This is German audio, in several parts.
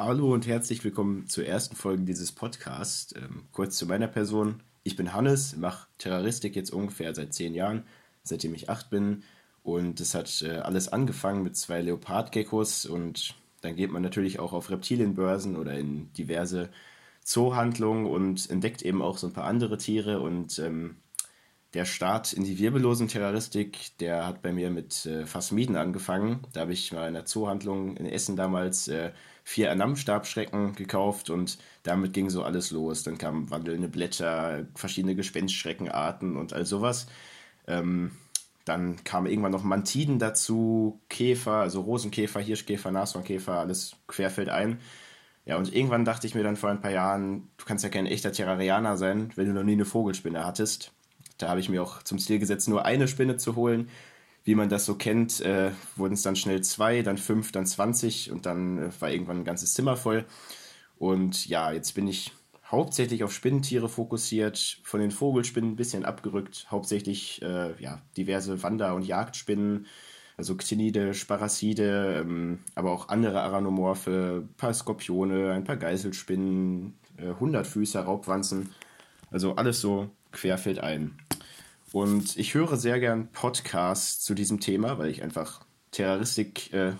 Hallo und herzlich willkommen zur ersten Folge dieses Podcasts. Ähm, kurz zu meiner Person. Ich bin Hannes, mache Terroristik jetzt ungefähr seit zehn Jahren, seitdem ich acht bin. Und es hat äh, alles angefangen mit zwei Leopardgeckos und dann geht man natürlich auch auf Reptilienbörsen oder in diverse Zoohandlungen und entdeckt eben auch so ein paar andere Tiere und ähm, der Start in die wirbellosen Terroristik, der hat bei mir mit äh, Phasmiden angefangen. Da habe ich mal in einer Zoohandlung in Essen damals äh, vier Anam-Stabschrecken gekauft und damit ging so alles los. Dann kamen wandelnde Blätter, verschiedene Gespenstschreckenarten und all sowas. Ähm, dann kamen irgendwann noch Mantiden dazu, Käfer, also Rosenkäfer, Hirschkäfer, Nashornkäfer, alles querfeldein. Ja, und irgendwann dachte ich mir dann vor ein paar Jahren, du kannst ja kein echter Terrarianer sein, wenn du noch nie eine Vogelspinne hattest. Da habe ich mir auch zum Ziel gesetzt, nur eine Spinne zu holen. Wie man das so kennt, äh, wurden es dann schnell zwei, dann fünf, dann zwanzig und dann äh, war irgendwann ein ganzes Zimmer voll. Und ja, jetzt bin ich hauptsächlich auf Spinnentiere fokussiert, von den Vogelspinnen ein bisschen abgerückt, hauptsächlich äh, ja, diverse Wander- und Jagdspinnen, also Ctinide, Sparaside, ähm, aber auch andere Aranomorphe, ein paar Skorpione, ein paar Geißelspinnen, äh, Hundertfüßer, Raubwanzen, also alles so querfeldein. Und ich höre sehr gern Podcasts zu diesem Thema, weil ich einfach Terroristik äh,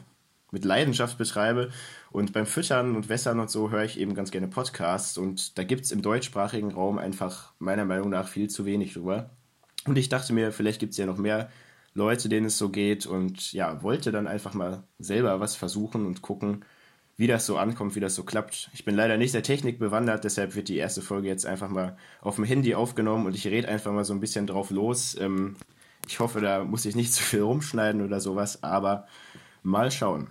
mit Leidenschaft betreibe. Und beim Füttern und Wässern und so höre ich eben ganz gerne Podcasts. Und da gibt es im deutschsprachigen Raum einfach meiner Meinung nach viel zu wenig drüber. Und ich dachte mir, vielleicht gibt es ja noch mehr Leute, denen es so geht. Und ja, wollte dann einfach mal selber was versuchen und gucken, wie das so ankommt, wie das so klappt. Ich bin leider nicht sehr technikbewandert, deshalb wird die erste Folge jetzt einfach mal auf dem Handy aufgenommen und ich rede einfach mal so ein bisschen drauf los. Ähm, ich hoffe, da muss ich nicht zu viel rumschneiden oder sowas, aber mal schauen.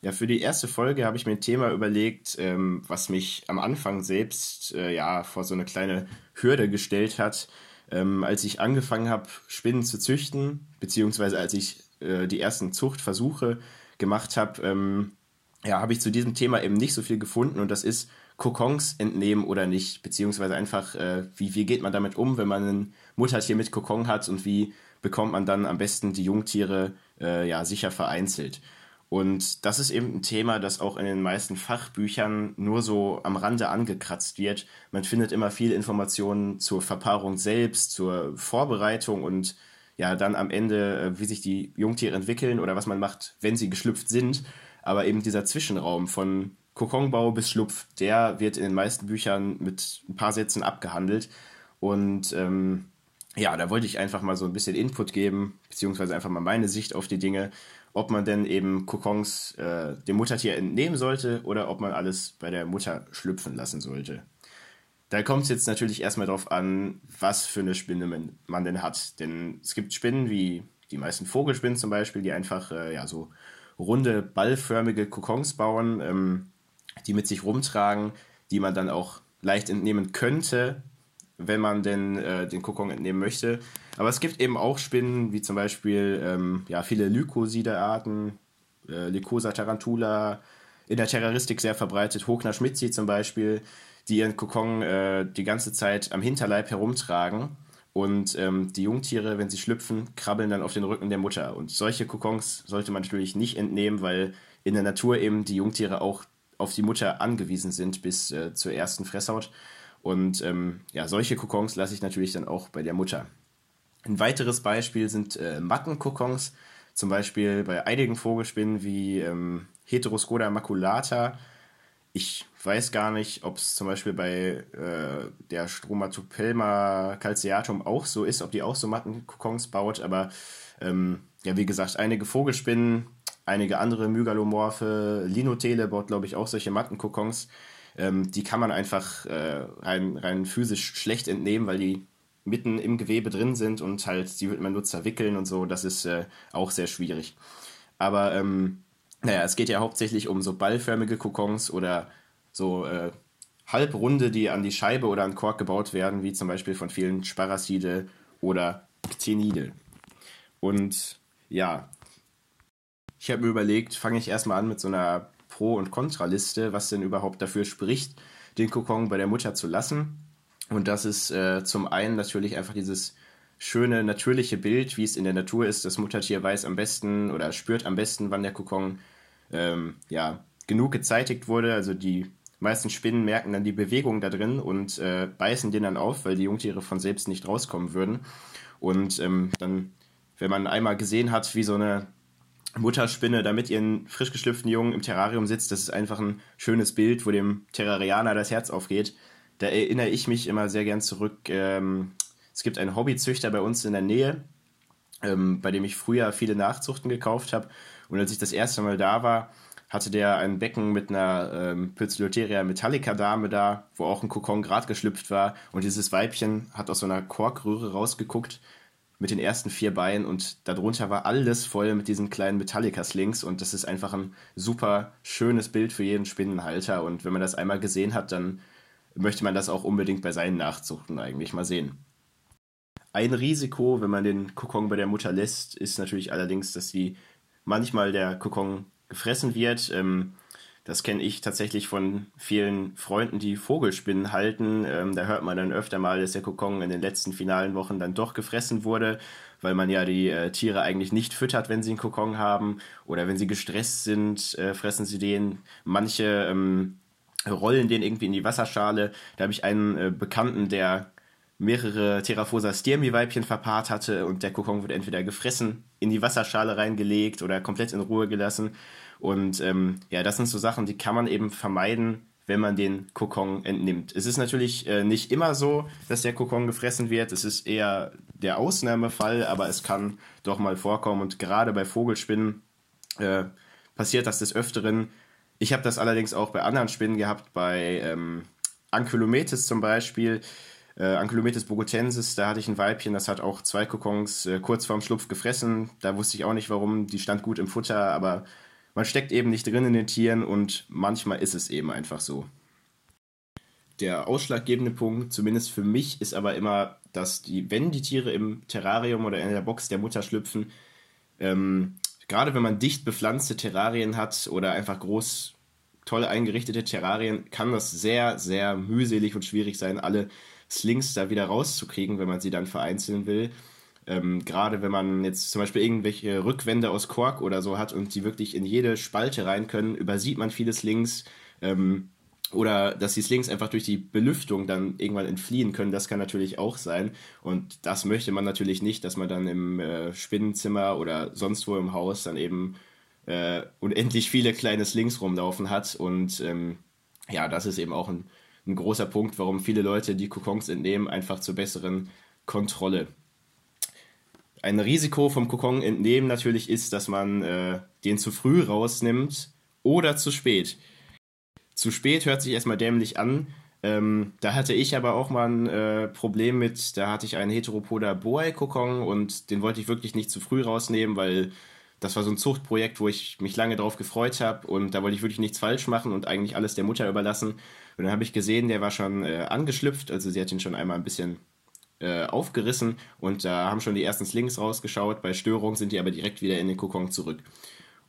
Ja, für die erste Folge habe ich mir ein Thema überlegt, ähm, was mich am Anfang selbst äh, ja vor so eine kleine Hürde gestellt hat, ähm, als ich angefangen habe, Spinnen zu züchten, beziehungsweise als ich äh, die ersten Zuchtversuche gemacht habe. Ähm, ja, habe ich zu diesem Thema eben nicht so viel gefunden und das ist Kokons entnehmen oder nicht, beziehungsweise einfach, äh, wie, wie geht man damit um, wenn man ein Muttertier mit Kokon hat und wie bekommt man dann am besten die Jungtiere äh, ja sicher vereinzelt. Und das ist eben ein Thema, das auch in den meisten Fachbüchern nur so am Rande angekratzt wird. Man findet immer viele Informationen zur Verpaarung selbst, zur Vorbereitung und ja, dann am Ende, äh, wie sich die Jungtiere entwickeln oder was man macht, wenn sie geschlüpft sind. Aber eben dieser Zwischenraum von Kokonbau bis Schlupf, der wird in den meisten Büchern mit ein paar Sätzen abgehandelt. Und ähm, ja, da wollte ich einfach mal so ein bisschen Input geben, beziehungsweise einfach mal meine Sicht auf die Dinge, ob man denn eben Kokons äh, dem Muttertier entnehmen sollte oder ob man alles bei der Mutter schlüpfen lassen sollte. Da kommt es jetzt natürlich erstmal darauf an, was für eine Spinne man, man, denn hat. Denn es gibt Spinnen wie die meisten Vogelspinnen zum Beispiel, die einfach äh, ja so runde, ballförmige Kokons bauen, ähm, die mit sich rumtragen, die man dann auch leicht entnehmen könnte, wenn man denn äh, den Kokon entnehmen möchte. Aber es gibt eben auch Spinnen, wie zum Beispiel ähm, ja, viele Lycoside-Arten, äh, Lycosa tarantula, in der Terroristik sehr verbreitet, Hochner schmitzi zum Beispiel, die ihren Kokon äh, die ganze Zeit am Hinterleib herumtragen und ähm, die Jungtiere, wenn sie schlüpfen, krabbeln dann auf den Rücken der Mutter. Und solche Kokons sollte man natürlich nicht entnehmen, weil in der Natur eben die Jungtiere auch auf die Mutter angewiesen sind bis äh, zur ersten Fresshaut. Und ähm, ja, solche Kokons lasse ich natürlich dann auch bei der Mutter. Ein weiteres Beispiel sind äh, Mattenkokons, zum Beispiel bei einigen Vogelspinnen wie ähm, Heteroscoda maculata ich weiß gar nicht, ob es zum Beispiel bei äh, der Stromatopelma calceatum auch so ist, ob die auch so Mattenkokons baut, aber ähm, ja, wie gesagt, einige Vogelspinnen, einige andere Mygalomorphe, Linotele baut, glaube ich, auch solche Mattenkokons. Ähm, die kann man einfach äh, rein, rein physisch schlecht entnehmen, weil die mitten im Gewebe drin sind und halt, die wird man nur zerwickeln und so. Das ist äh, auch sehr schwierig. Aber ähm, naja, es geht ja hauptsächlich um so ballförmige Kokons oder so äh, Halbrunde, die an die Scheibe oder an Kork gebaut werden, wie zum Beispiel von vielen Sparaside oder Ctenide. Und ja, ich habe mir überlegt, fange ich erstmal an mit so einer Pro- und Kontraliste, was denn überhaupt dafür spricht, den Kokon bei der Mutter zu lassen. Und das ist äh, zum einen natürlich einfach dieses schöne, natürliche Bild, wie es in der Natur ist. Das Muttertier weiß am besten oder spürt am besten, wann der Kokon ähm, ja, genug gezeitigt wurde. Also die meisten Spinnen merken dann die Bewegung da drin und äh, beißen den dann auf, weil die Jungtiere von selbst nicht rauskommen würden. Und ähm, dann, wenn man einmal gesehen hat, wie so eine Mutterspinne da mit ihren frisch geschlüpften Jungen im Terrarium sitzt, das ist einfach ein schönes Bild, wo dem Terrarianer das Herz aufgeht. Da erinnere ich mich immer sehr gern zurück. Ähm, es gibt einen Hobbyzüchter bei uns in der Nähe, ähm, bei dem ich früher viele Nachzuchten gekauft habe. Und als ich das erste Mal da war, hatte der ein Becken mit einer ähm, Pötzloteria Metallica Dame da, wo auch ein Kokon gerade geschlüpft war. Und dieses Weibchen hat aus so einer Korkröhre rausgeguckt mit den ersten vier Beinen und darunter war alles voll mit diesen kleinen Metallica-Slings und das ist einfach ein super schönes Bild für jeden Spinnenhalter. Und wenn man das einmal gesehen hat, dann möchte man das auch unbedingt bei seinen Nachzuchten eigentlich mal sehen. Ein Risiko, wenn man den Kokon bei der Mutter lässt, ist natürlich allerdings, dass sie manchmal der Kokon gefressen wird. Ähm, das kenne ich tatsächlich von vielen Freunden, die Vogelspinnen halten. Ähm, da hört man dann öfter mal, dass der Kokon in den letzten finalen Wochen dann doch gefressen wurde, weil man ja die äh, Tiere eigentlich nicht füttert, wenn sie einen Kokon haben. Oder wenn sie gestresst sind, äh, fressen sie den. Manche ähm, rollen den irgendwie in die Wasserschale. Da habe ich einen äh, Bekannten, der mehrere Terraphosa Stirmi-Weibchen verpaart hatte und der Kokon wurde entweder gefressen, in die Wasserschale reingelegt oder komplett in Ruhe gelassen. Und ähm, ja, das sind so Sachen, die kann man eben vermeiden, wenn man den Kokon entnimmt. Es ist natürlich äh, nicht immer so, dass der Kokon gefressen wird. Es ist eher der Ausnahmefall, aber es kann doch mal vorkommen. Und gerade bei Vogelspinnen äh, passiert das des Öfteren. Ich habe das allerdings auch bei anderen Spinnen gehabt, bei ähm, Ankylometis zum Beispiel. Äh, Ankylometis bogotensis, da hatte ich ein Weibchen, das hat auch zwei Kokons äh, kurz vorm Schlupf gefressen. Da wusste ich auch nicht warum, die stand gut im Futter, aber man steckt eben nicht drin in den Tieren und manchmal ist es eben einfach so. Der ausschlaggebende Punkt, zumindest für mich, ist aber immer, dass die, wenn die Tiere im Terrarium oder in der Box der Mutter schlüpfen, ähm, gerade wenn man dicht bepflanzte Terrarien hat oder einfach groß toll eingerichtete Terrarien, kann das sehr, sehr mühselig und schwierig sein, alle Slings da wieder rauszukriegen, wenn man sie dann vereinzeln will. Ähm, Gerade wenn man jetzt zum Beispiel irgendwelche Rückwände aus Kork oder so hat und die wirklich in jede Spalte rein können, übersieht man viele Slings. Ähm, oder dass die Slings einfach durch die Belüftung dann irgendwann entfliehen können, das kann natürlich auch sein. Und das möchte man natürlich nicht, dass man dann im äh, Spinnenzimmer oder sonst wo im Haus dann eben äh, unendlich viele kleine Slings rumlaufen hat. Und ähm, ja, das ist eben auch ein ein großer Punkt, warum viele Leute die Kokons entnehmen, einfach zur besseren Kontrolle. Ein Risiko vom Kokon entnehmen natürlich ist, dass man äh, den zu früh rausnimmt oder zu spät. Zu spät hört sich erstmal dämlich an. Ähm, da hatte ich aber auch mal ein äh, Problem mit, da hatte ich einen Heteropoda Boei Kokon und den wollte ich wirklich nicht zu früh rausnehmen, weil das war so ein Zuchtprojekt, wo ich mich lange drauf gefreut habe und da wollte ich wirklich nichts falsch machen und eigentlich alles der Mutter überlassen. Und dann habe ich gesehen, der war schon äh, angeschlüpft, also sie hat ihn schon einmal ein bisschen äh, aufgerissen und da haben schon die ersten Slings rausgeschaut. Bei Störung sind die aber direkt wieder in den Kokon zurück.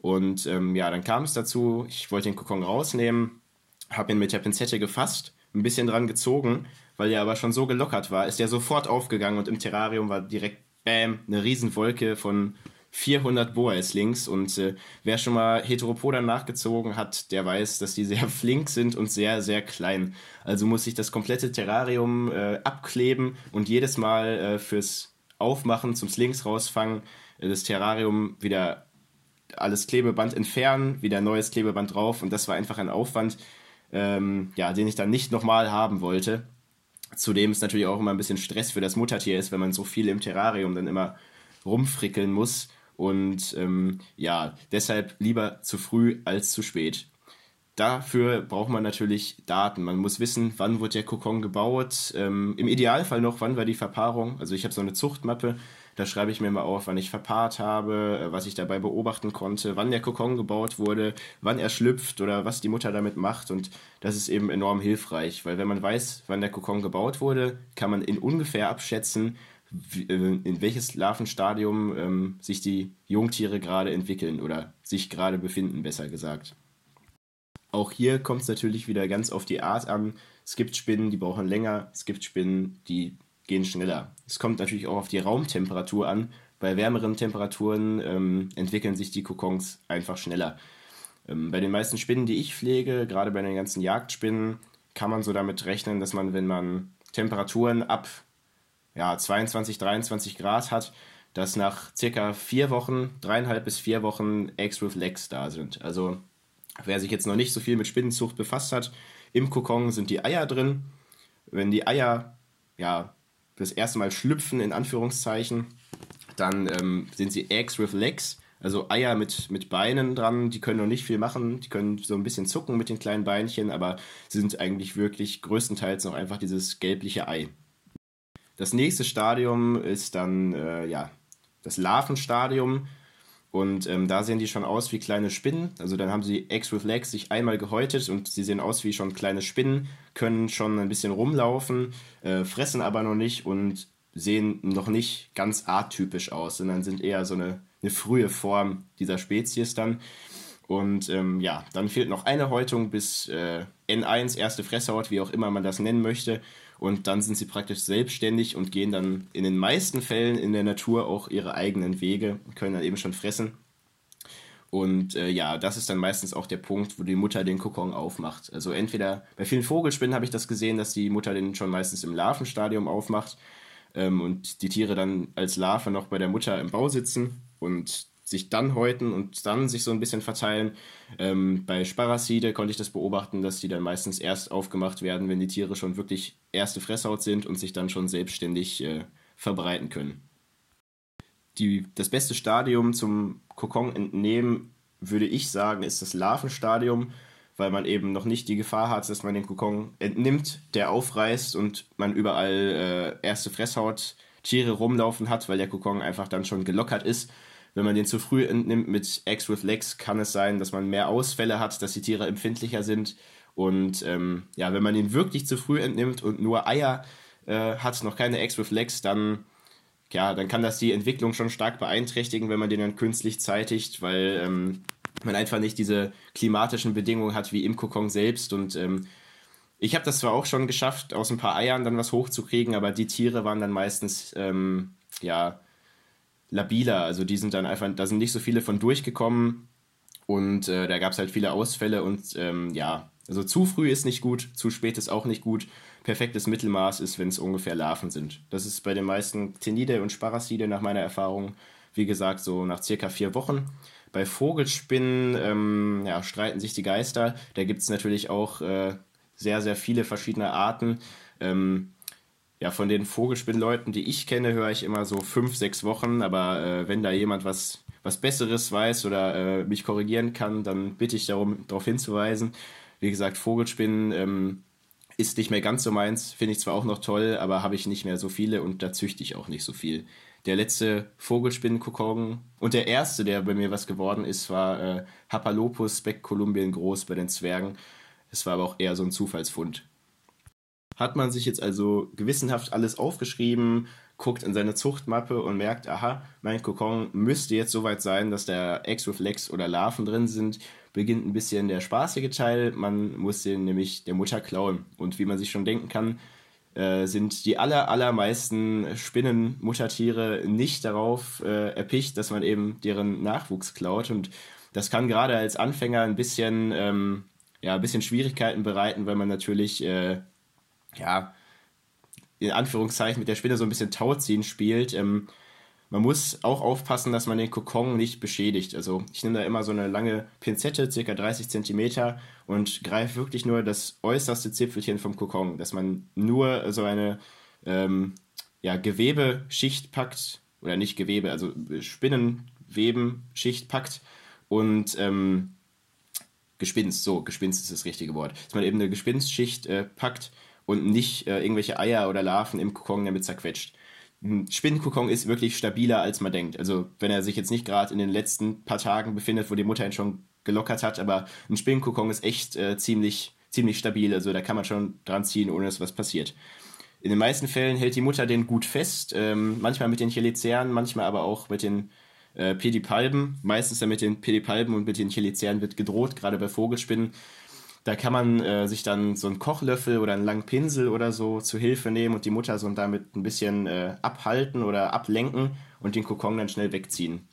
Und ähm, ja, dann kam es dazu, ich wollte den Kokon rausnehmen, habe ihn mit der Pinzette gefasst, ein bisschen dran gezogen, weil er aber schon so gelockert war, ist er sofort aufgegangen und im Terrarium war direkt, bam, eine Riesenwolke von 400 Boas links und äh, wer schon mal Heteropoda nachgezogen hat, der weiß, dass die sehr flink sind und sehr, sehr klein. Also muss ich das komplette Terrarium äh, abkleben und jedes Mal äh, fürs Aufmachen zum Slings rausfangen, äh, das Terrarium wieder alles Klebeband entfernen, wieder neues Klebeband drauf und das war einfach ein Aufwand, ähm, ja, den ich dann nicht nochmal haben wollte. Zudem ist natürlich auch immer ein bisschen Stress für das Muttertier ist, wenn man so viel im Terrarium dann immer rumfrickeln muss. Und ähm, ja, deshalb lieber zu früh als zu spät. Dafür braucht man natürlich Daten. Man muss wissen, wann wurde der Kokon gebaut. Ähm, Im Idealfall noch, wann war die Verpaarung. Also ich habe so eine Zuchtmappe, da schreibe ich mir mal auf, wann ich verpaart habe, äh, was ich dabei beobachten konnte, wann der Kokon gebaut wurde, wann er schlüpft oder was die Mutter damit macht. Und das ist eben enorm hilfreich, weil wenn man weiß, wann der Kokon gebaut wurde, kann man in ungefähr abschätzen, in welches Larvenstadium ähm, sich die Jungtiere gerade entwickeln oder sich gerade befinden, besser gesagt. Auch hier kommt es natürlich wieder ganz auf die Art an. Es gibt Spinnen, die brauchen länger, es gibt Spinnen, die gehen schneller. Es kommt natürlich auch auf die Raumtemperatur an. Bei wärmeren Temperaturen ähm, entwickeln sich die Kokons einfach schneller. Ähm, bei den meisten Spinnen, die ich pflege, gerade bei den ganzen Jagdspinnen, kann man so damit rechnen, dass man, wenn man Temperaturen ab ja, 22, 23 Grad hat, dass nach circa vier Wochen, dreieinhalb bis vier Wochen Eggs with Legs da sind. Also wer sich jetzt noch nicht so viel mit Spinnenzucht befasst hat, im Kokon sind die Eier drin. Wenn die Eier ja das erste Mal schlüpfen, in Anführungszeichen, dann ähm, sind sie Eggs with Legs, also Eier mit, mit Beinen dran, die können noch nicht viel machen, die können so ein bisschen zucken mit den kleinen Beinchen, aber sind eigentlich wirklich größtenteils noch einfach dieses gelbliche Ei. Das nächste Stadium ist dann äh, ja, das Larvenstadium. Und ähm, da sehen die schon aus wie kleine Spinnen. Also dann haben sie Eggs with Legs sich einmal gehäutet und sie sehen aus wie schon kleine Spinnen, können schon ein bisschen rumlaufen, äh, fressen aber noch nicht und sehen noch nicht ganz arttypisch aus, sondern sind eher so eine, eine frühe Form dieser Spezies dann. Und ähm, ja, dann fehlt noch eine Häutung bis äh, N1, erste Fresshaut, wie auch immer man das nennen möchte. Und dann sind sie praktisch selbstständig und gehen dann in den meisten Fällen in der Natur auch ihre eigenen Wege, können dann eben schon fressen. Und äh, ja, das ist dann meistens auch der Punkt, wo die Mutter den Kokon aufmacht. Also entweder bei vielen Vogelspinnen habe ich das gesehen, dass die Mutter den schon meistens im Larvenstadium aufmacht ähm, und die Tiere dann als Larve noch bei der Mutter im Bau sitzen und sich dann häuten und dann sich so ein bisschen verteilen. Ähm, bei Sparaside konnte ich das beobachten, dass die dann meistens erst aufgemacht werden, wenn die Tiere schon wirklich erste Fresshaut sind und sich dann schon selbstständig äh, verbreiten können. Die, das beste Stadium zum Kokon entnehmen, würde ich sagen, ist das Larvenstadium weil man eben noch nicht die Gefahr hat, dass man den Kokon entnimmt, der aufreißt und man überall äh, erste Fresshaut-Tiere rumlaufen hat, weil der Kokon einfach dann schon gelockert ist. Wenn man den zu früh entnimmt mit Eggs with Legs, kann es sein, dass man mehr Ausfälle hat, dass die Tiere empfindlicher sind. Und ähm, ja, wenn man den wirklich zu früh entnimmt und nur Eier äh, hat, noch keine Eggs with Legs, dann ja, dann kann das die Entwicklung schon stark beeinträchtigen, wenn man den dann künstlich zeitigt, weil ähm, man einfach nicht diese klimatischen Bedingungen hat wie im Kokon selbst. Und ähm, ich habe das zwar auch schon geschafft, aus ein paar Eiern dann was hochzukriegen, aber die Tiere waren dann meistens ähm, ja labiler. Also die sind dann einfach, da sind nicht so viele von durchgekommen und äh, da gab es halt viele Ausfälle und ähm, ja, also zu früh ist nicht gut, zu spät ist auch nicht gut. Perfektes Mittelmaß ist, wenn es ungefähr Larven sind. Das ist bei den meisten Tenide und Sparaside nach meiner Erfahrung, wie gesagt, so nach circa vier Wochen. Bei Vogelspinnen ähm, ja, streiten sich die Geister. Da gibt es natürlich auch äh, sehr, sehr viele verschiedene Arten. Ähm, ja, von den Vogelspinnleuten, die ich kenne, höre ich immer so fünf, sechs Wochen. Aber äh, wenn da jemand was, was Besseres weiß oder äh, mich korrigieren kann, dann bitte ich darum, darauf hinzuweisen. Wie gesagt, Vogelspinnen ähm, ist nicht mehr ganz so meins. Finde ich zwar auch noch toll, aber habe ich nicht mehr so viele und da züchte ich auch nicht so viel der letzte Vogelspinnenkokon und der erste, der bei mir was geworden ist, war äh, Hapalopus groß bei den Zwergen. Es war aber auch eher so ein Zufallsfund. Hat man sich jetzt also gewissenhaft alles aufgeschrieben, guckt in seine Zuchtmappe und merkt, aha, mein Kokon müsste jetzt soweit sein, dass da Legs oder Larven drin sind, beginnt ein bisschen der spaßige Teil. Man muss den nämlich der Mutter klauen. Und wie man sich schon denken kann, äh, sind die aller, allermeisten Spinnenmuttertiere nicht darauf äh, erpicht, dass man eben deren Nachwuchs klaut. Und das kann gerade als Anfänger ein bisschen, ähm, ja, ein bisschen Schwierigkeiten bereiten, weil man natürlich, äh, ja, in Anführungszeichen mit der Spinne so ein bisschen Tauziehen spielt. Ähm, man muss auch aufpassen, dass man den Kokon nicht beschädigt. Also ich nehme da immer so eine lange Pinzette, circa 30 cm, und greife wirklich nur das äußerste Zipfelchen vom Kokon, dass man nur so eine ähm, ja, Gewebeschicht packt, oder nicht Gewebe, also Spinnenwebenschicht packt und ähm, Gespinst, so, Gespinst ist das richtige Wort, dass man eben eine Gespinstschicht äh, packt und nicht äh, irgendwelche Eier oder Larven im Kokon damit zerquetscht ein Spinnenkokon ist wirklich stabiler, als man denkt. Also wenn er sich jetzt nicht gerade in den letzten paar Tagen befindet, wo die Mutter ihn schon gelockert hat, aber ein Spinnenkokon ist echt äh, ziemlich, ziemlich stabil. Also da kann man schon dran ziehen, ohne dass was passiert. In den meisten Fällen hält die Mutter den gut fest, ähm, manchmal mit den Cheliceren, manchmal aber auch mit den äh, Pedipalben. Meistens dann mit den Pedipalben und mit den Cheliceren wird gedroht, gerade bei Vogelspinnen. Da kann man äh, sich dann so einen Kochlöffel oder einen langen Pinsel oder so zu Hilfe nehmen und die Mutter so damit ein bisschen äh, abhalten oder ablenken und den Kokon dann schnell wegziehen.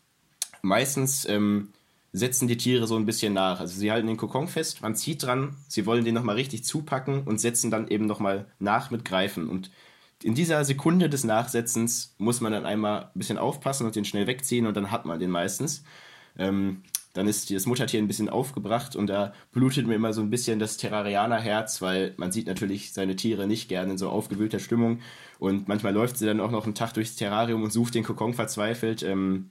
Meistens ähm, setzen die Tiere so ein bisschen nach. Also sie halten den Kokon fest, man zieht dran, sie wollen den nochmal richtig zupacken und setzen dann eben nochmal nach mit Greifen. Und in dieser Sekunde des Nachsetzens muss man dann einmal ein bisschen aufpassen und den schnell wegziehen und dann hat man den meistens. Ähm, dann ist das Muttertier ein bisschen aufgebracht und da blutet mir immer so ein bisschen das Terrarianer-Herz, weil man sieht natürlich seine Tiere nicht gerne in so aufgewühlter Stimmung und manchmal läuft sie dann auch noch einen Tag durchs Terrarium und sucht den Kokon verzweifelt. Ähm,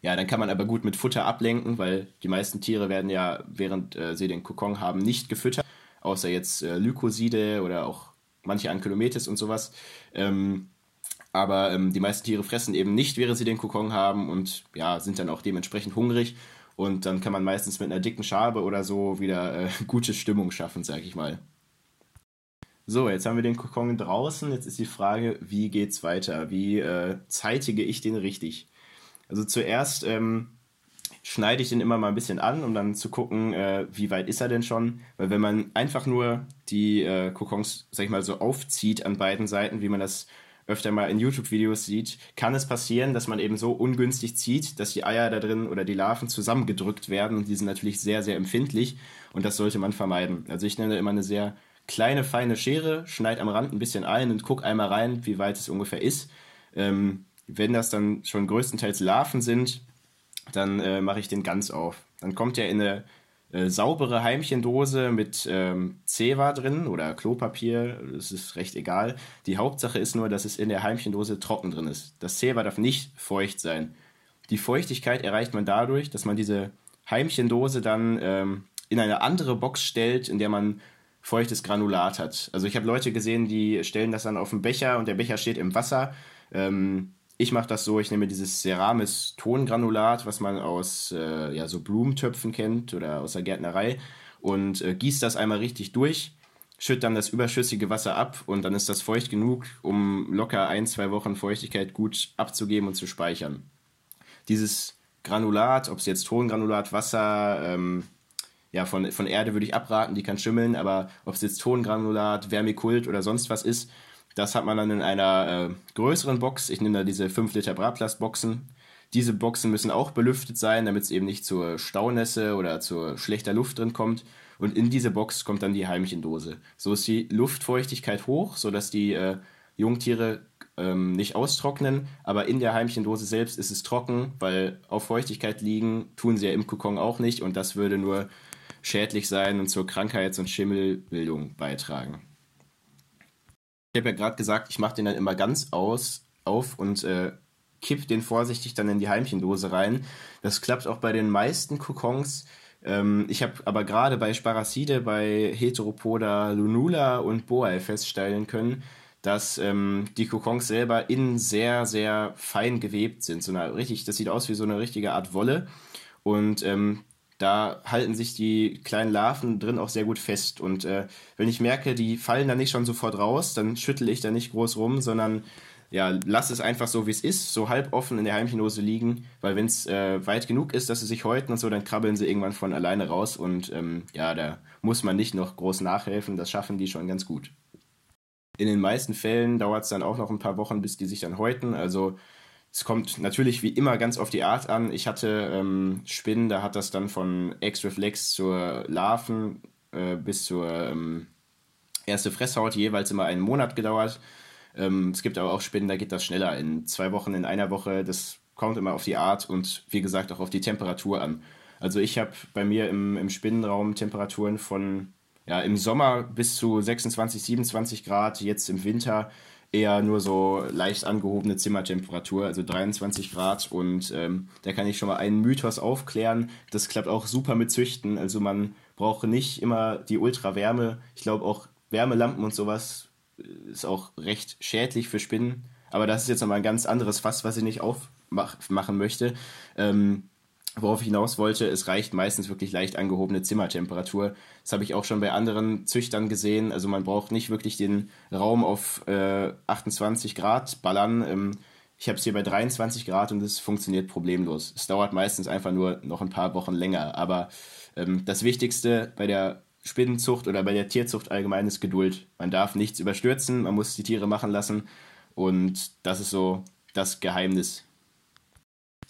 ja, dann kann man aber gut mit Futter ablenken, weil die meisten Tiere werden ja, während äh, sie den Kokon haben, nicht gefüttert, außer jetzt äh, Lykoside oder auch manche Ankylometis und sowas. Ähm, aber ähm, die meisten Tiere fressen eben nicht, während sie den Kokon haben und ja, sind dann auch dementsprechend hungrig. Und dann kann man meistens mit einer dicken Schabe oder so wieder äh, gute Stimmung schaffen, sag ich mal. So, jetzt haben wir den Kokon draußen. Jetzt ist die Frage, wie geht's weiter? Wie äh, zeitige ich den richtig? Also zuerst ähm, schneide ich den immer mal ein bisschen an, um dann zu gucken, äh, wie weit ist er denn schon. Weil wenn man einfach nur die äh, Kokons, sag ich mal, so aufzieht an beiden Seiten, wie man das öfter mal in YouTube-Videos sieht, kann es passieren, dass man eben so ungünstig zieht, dass die Eier da drin oder die Larven zusammengedrückt werden und die sind natürlich sehr, sehr empfindlich und das sollte man vermeiden. Also ich nenne immer eine sehr kleine, feine Schere, schneide am Rand ein bisschen ein und gucke einmal rein, wie weit es ungefähr ist. Ähm, wenn das dann schon größtenteils Larven sind, dann äh, mache ich den ganz auf. Dann kommt er in eine äh, saubere Heimchendose mit ähm, Zewa drin oder Klopapier, das ist recht egal. Die Hauptsache ist nur, dass es in der Heimchendose trocken drin ist. Das Zewa darf nicht feucht sein. Die Feuchtigkeit erreicht man dadurch, dass man diese Heimchendose dann ähm, in eine andere Box stellt, in der man feuchtes Granulat hat. Also ich habe Leute gesehen, die stellen das dann auf den Becher und der Becher steht im Wasser. Ähm, ich mache das so, ich nehme dieses Ceramis Tongranulat, was man aus äh, ja, so Blumentöpfen kennt oder aus der Gärtnerei und äh, gieße das einmal richtig durch, schütte dann das überschüssige Wasser ab und dann ist das feucht genug, um locker ein, zwei Wochen Feuchtigkeit gut abzugeben und zu speichern. Dieses Granulat, ob es jetzt Tongranulat, Wasser, ähm, ja, von, von Erde würde ich abraten, die kann schimmeln, aber ob es jetzt Tongranulat, Vermikult oder sonst was ist, das hat man dann in einer äh, größeren Box. Ich nehme da diese 5 Liter Bratplastboxen. Diese Boxen müssen auch belüftet sein, damit es eben nicht zur Staunässe oder zur schlechter Luft drin kommt. Und in diese Box kommt dann die Heimchendose. So ist die Luftfeuchtigkeit hoch, sodass die äh, Jungtiere ähm, nicht austrocknen. Aber in der Heimchendose selbst ist es trocken, weil auf Feuchtigkeit liegen tun sie ja im Kokon auch nicht. Und das würde nur schädlich sein und zur Krankheits- und Schimmelbildung beitragen. Ich habe ja gerade gesagt, ich mache den dann immer ganz aus, auf und äh, kipp den vorsichtig dann in die Heimchendose rein. Das klappt auch bei den meisten Kokons. Ähm, ich habe aber gerade bei Sparacide, bei Heteropoda lunula und Boae feststellen können, dass ähm, die Kokons selber innen sehr, sehr fein gewebt sind. So eine richtig, das sieht aus wie so eine richtige Art Wolle. Und ähm, da halten sich die kleinen Larven drin auch sehr gut fest. Und äh, wenn ich merke, die fallen da nicht schon sofort raus, dann schüttel ich da nicht groß rum, sondern ja, lass es einfach so, wie es ist, so halb offen in der Heimchenhose liegen, weil wenn es äh, weit genug ist, dass sie sich häuten und so, dann krabbeln sie irgendwann von alleine raus und ähm, ja, da muss man nicht noch groß nachhelfen, das schaffen die schon ganz gut. In den meisten Fällen dauert es dann auch noch ein paar Wochen, bis die sich dann häuten, also es kommt natürlich wie immer ganz auf die Art an. Ich hatte ähm, Spinnen, da hat das dann von X-Reflex zur Larven äh, bis zur ähm, erste Fresshaut jeweils immer einen Monat gedauert. Ähm, es gibt aber auch Spinnen, da geht das schneller. In zwei Wochen, in einer Woche. Das kommt immer auf die Art und wie gesagt auch auf die Temperatur an. Also ich habe bei mir im, im Spinnenraum Temperaturen von ja, im Sommer bis zu 26, 27 Grad, jetzt im Winter eher nur so leicht angehobene Zimmertemperatur, also 23 Grad. Und ähm, da kann ich schon mal einen Mythos aufklären. Das klappt auch super mit Züchten. Also man braucht nicht immer die Ultrawärme. Ich glaube auch Wärmelampen und sowas ist auch recht schädlich für Spinnen. Aber das ist jetzt nochmal ein ganz anderes Fass, was ich nicht aufmachen möchte. Ähm, Worauf ich hinaus wollte, es reicht meistens wirklich leicht angehobene Zimmertemperatur. Das habe ich auch schon bei anderen Züchtern gesehen. Also man braucht nicht wirklich den Raum auf äh, 28 Grad ballern. Ähm, ich habe es hier bei 23 Grad und es funktioniert problemlos. Es dauert meistens einfach nur noch ein paar Wochen länger. Aber ähm, das Wichtigste bei der Spinnenzucht oder bei der Tierzucht allgemein ist Geduld. Man darf nichts überstürzen, man muss die Tiere machen lassen. Und das ist so das Geheimnis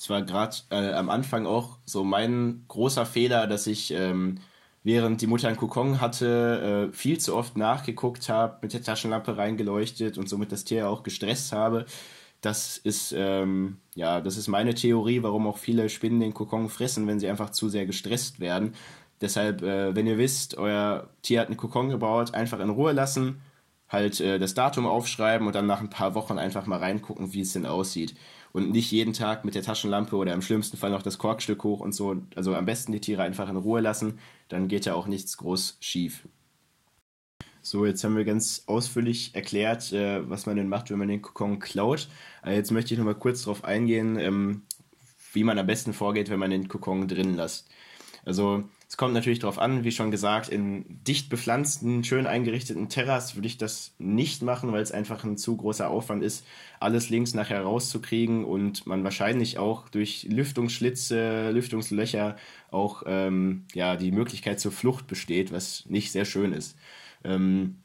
Es war gerade äh, am Anfang auch so mein großer Fehler, dass ich ähm, während die Mutter einen Kokon hatte, äh, viel zu oft nachgeguckt habe, mit der Taschenlampe reingeleuchtet und somit das Tier auch gestresst habe. Das ist, ähm, ja, das ist meine Theorie, warum auch viele Spinnen den Kokon fressen, wenn sie einfach zu sehr gestresst werden. Deshalb, äh, wenn ihr wisst, euer Tier hat einen Kokon gebaut, einfach in Ruhe lassen, halt äh, das Datum aufschreiben und dann nach ein paar Wochen einfach mal reingucken, wie es denn aussieht. Und nicht jeden Tag mit der Taschenlampe oder im schlimmsten Fall noch das Korkstück hoch und so. Also am besten die Tiere einfach in Ruhe lassen, dann geht ja auch nichts groß schief. So, jetzt haben wir ganz ausführlich erklärt, äh, was man denn macht, wenn man den Kokon klaut. Äh, jetzt möchte ich nochmal kurz darauf eingehen, ähm, wie man am besten vorgeht, wenn man den Kokon drin lässt. Also es kommt natürlich darauf an, wie schon gesagt, in dicht bepflanzten, schön eingerichteten Terras würde ich das nicht machen, weil es einfach ein zu großer Aufwand ist, alles links nachher rauszukriegen und man wahrscheinlich auch durch Lüftungsschlitze, Lüftungslöcher auch ähm, ja, die Möglichkeit zur Flucht besteht, was nicht sehr schön ist. Ähm,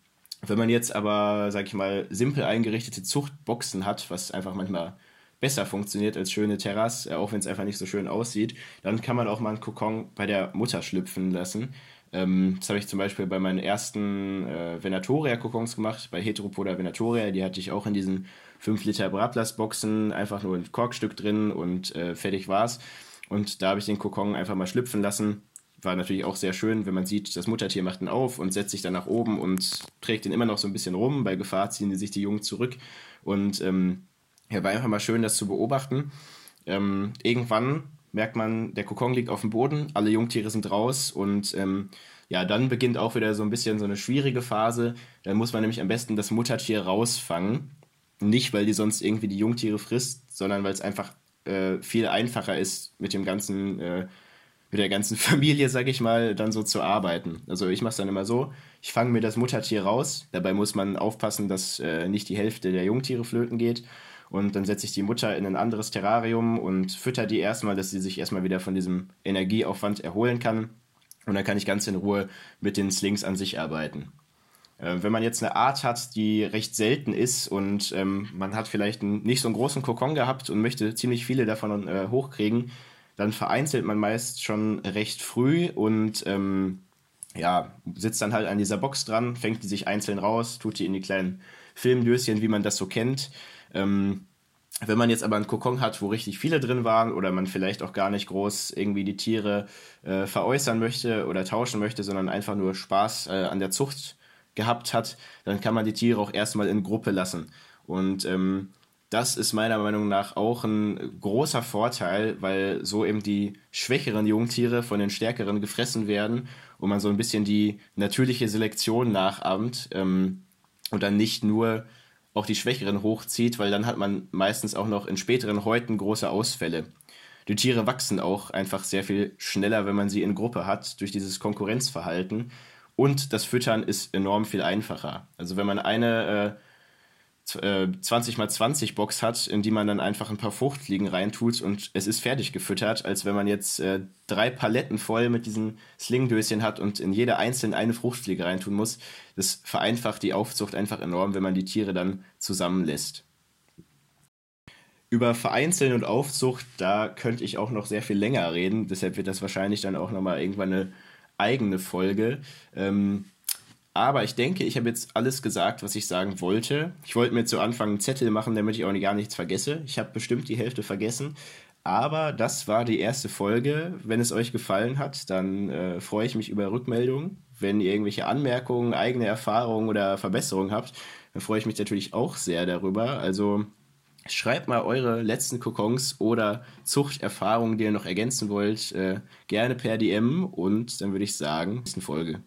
wenn man jetzt aber, sag ich mal, simpel eingerichtete Zuchtboxen hat, was einfach manchmal besser funktioniert als schöne Terrasse, äh, auch wenn es einfach nicht so schön aussieht, dann kann man auch mal einen Kokon bei der Mutter schlüpfen lassen. Ähm, das habe ich zum Beispiel bei meinen ersten äh, Venatoria-Kokons gemacht, bei Heteropoda Venatoria. Die hatte ich auch in diesen 5 Liter Bratlass-Boxen, einfach nur ein Korkstück drin und äh, fertig war's. Und da habe ich den Kokon einfach mal schlüpfen lassen. War natürlich auch sehr schön, wenn man sieht, das Muttertier macht ihn auf und setzt sich dann nach oben und trägt ihn immer noch so ein bisschen rum. Bei Gefahr ziehen sich die Jungen zurück. Und ähm, ja, war einfach mal schön, das zu beobachten. Ähm, irgendwann merkt man, der Kokon liegt auf dem Boden, alle Jungtiere sind raus und ähm, ja, dann beginnt auch wieder so ein bisschen so eine schwierige Phase. Dann muss man nämlich am besten das Muttertier rausfangen. Nicht, weil die sonst irgendwie die Jungtiere frisst, sondern weil es einfach äh, viel einfacher ist, mit dem ganzen, äh, mit der ganzen Familie, sag ich mal, dann so zu arbeiten. Also ich mache es dann immer so, ich fange mir das Muttertier raus. Dabei muss man aufpassen, dass äh, nicht die Hälfte der Jungtiere flöten geht. Und dann setze ich die Mutter in ein anderes Terrarium und fütter die erstmal, dass sie sich erstmal wieder von diesem Energieaufwand erholen kann. Und dann kann ich ganz in Ruhe mit den Slings an sich arbeiten. Äh, wenn man jetzt eine Art hat, die recht selten ist und ähm, man hat vielleicht einen, nicht so einen großen Kokon gehabt und möchte ziemlich viele davon äh, hochkriegen, dann vereinzelt man meist schon recht früh und ähm, ja, sitzt dann halt an dieser Box dran, fängt die sich einzeln raus, tut die in die kleinen Filmdöschen, wie man das so kennt. Ähm, wenn man jetzt aber einen Kokon hat, wo richtig viele drin waren oder man vielleicht auch gar nicht groß irgendwie die Tiere äh, veräußern möchte oder tauschen möchte, sondern einfach nur Spaß äh, an der Zucht gehabt hat, dann kann man die Tiere auch erstmal in Gruppe lassen. Und ähm, das ist meiner Meinung nach auch ein großer Vorteil, weil so eben die schwächeren Jungtiere von den stärkeren gefressen werden und man so ein bisschen die natürliche Selektion nachahmt ähm, und dann nicht nur auch die Schwächeren hochzieht, weil dann hat man meistens auch noch in späteren Häuten große Ausfälle. Die Tiere wachsen auch einfach sehr viel schneller, wenn man sie in Gruppe hat, durch dieses Konkurrenzverhalten. Und das Füttern ist enorm viel einfacher. Also wenn man eine äh, 20 x 20 Box hat, in die man dann einfach ein paar Fruchtfliegen reintut und es ist fertig gefüttert, als wenn man jetzt äh, drei Paletten voll mit diesen Slingdöschen hat und in jede einzelne eine Fruchtfliege reintun muss. Das vereinfacht die Aufzucht einfach enorm, wenn man die Tiere dann zusammenlässt. Über Vereinzeln und Aufzucht, da könnte ich auch noch sehr viel länger reden, deshalb wird das wahrscheinlich dann auch nochmal irgendwann eine eigene Folge. Ähm, aber ich denke, ich habe jetzt alles gesagt, was ich sagen wollte. Ich wollte mir zu Anfang einen Zettel machen, damit ich auch gar nichts vergesse. Ich habe bestimmt die Hälfte vergessen. Aber das war die erste Folge. Wenn es euch gefallen hat, dann äh, freue ich mich über Rückmeldungen. Wenn ihr irgendwelche Anmerkungen, eigene Erfahrungen oder Verbesserungen habt, dann freue ich mich natürlich auch sehr darüber. Also schreibt mal eure letzten Kokons oder Zuchterfahrungen, die ihr noch ergänzen wollt, äh, gerne per DM. Und dann würde ich sagen, nächsten Folge.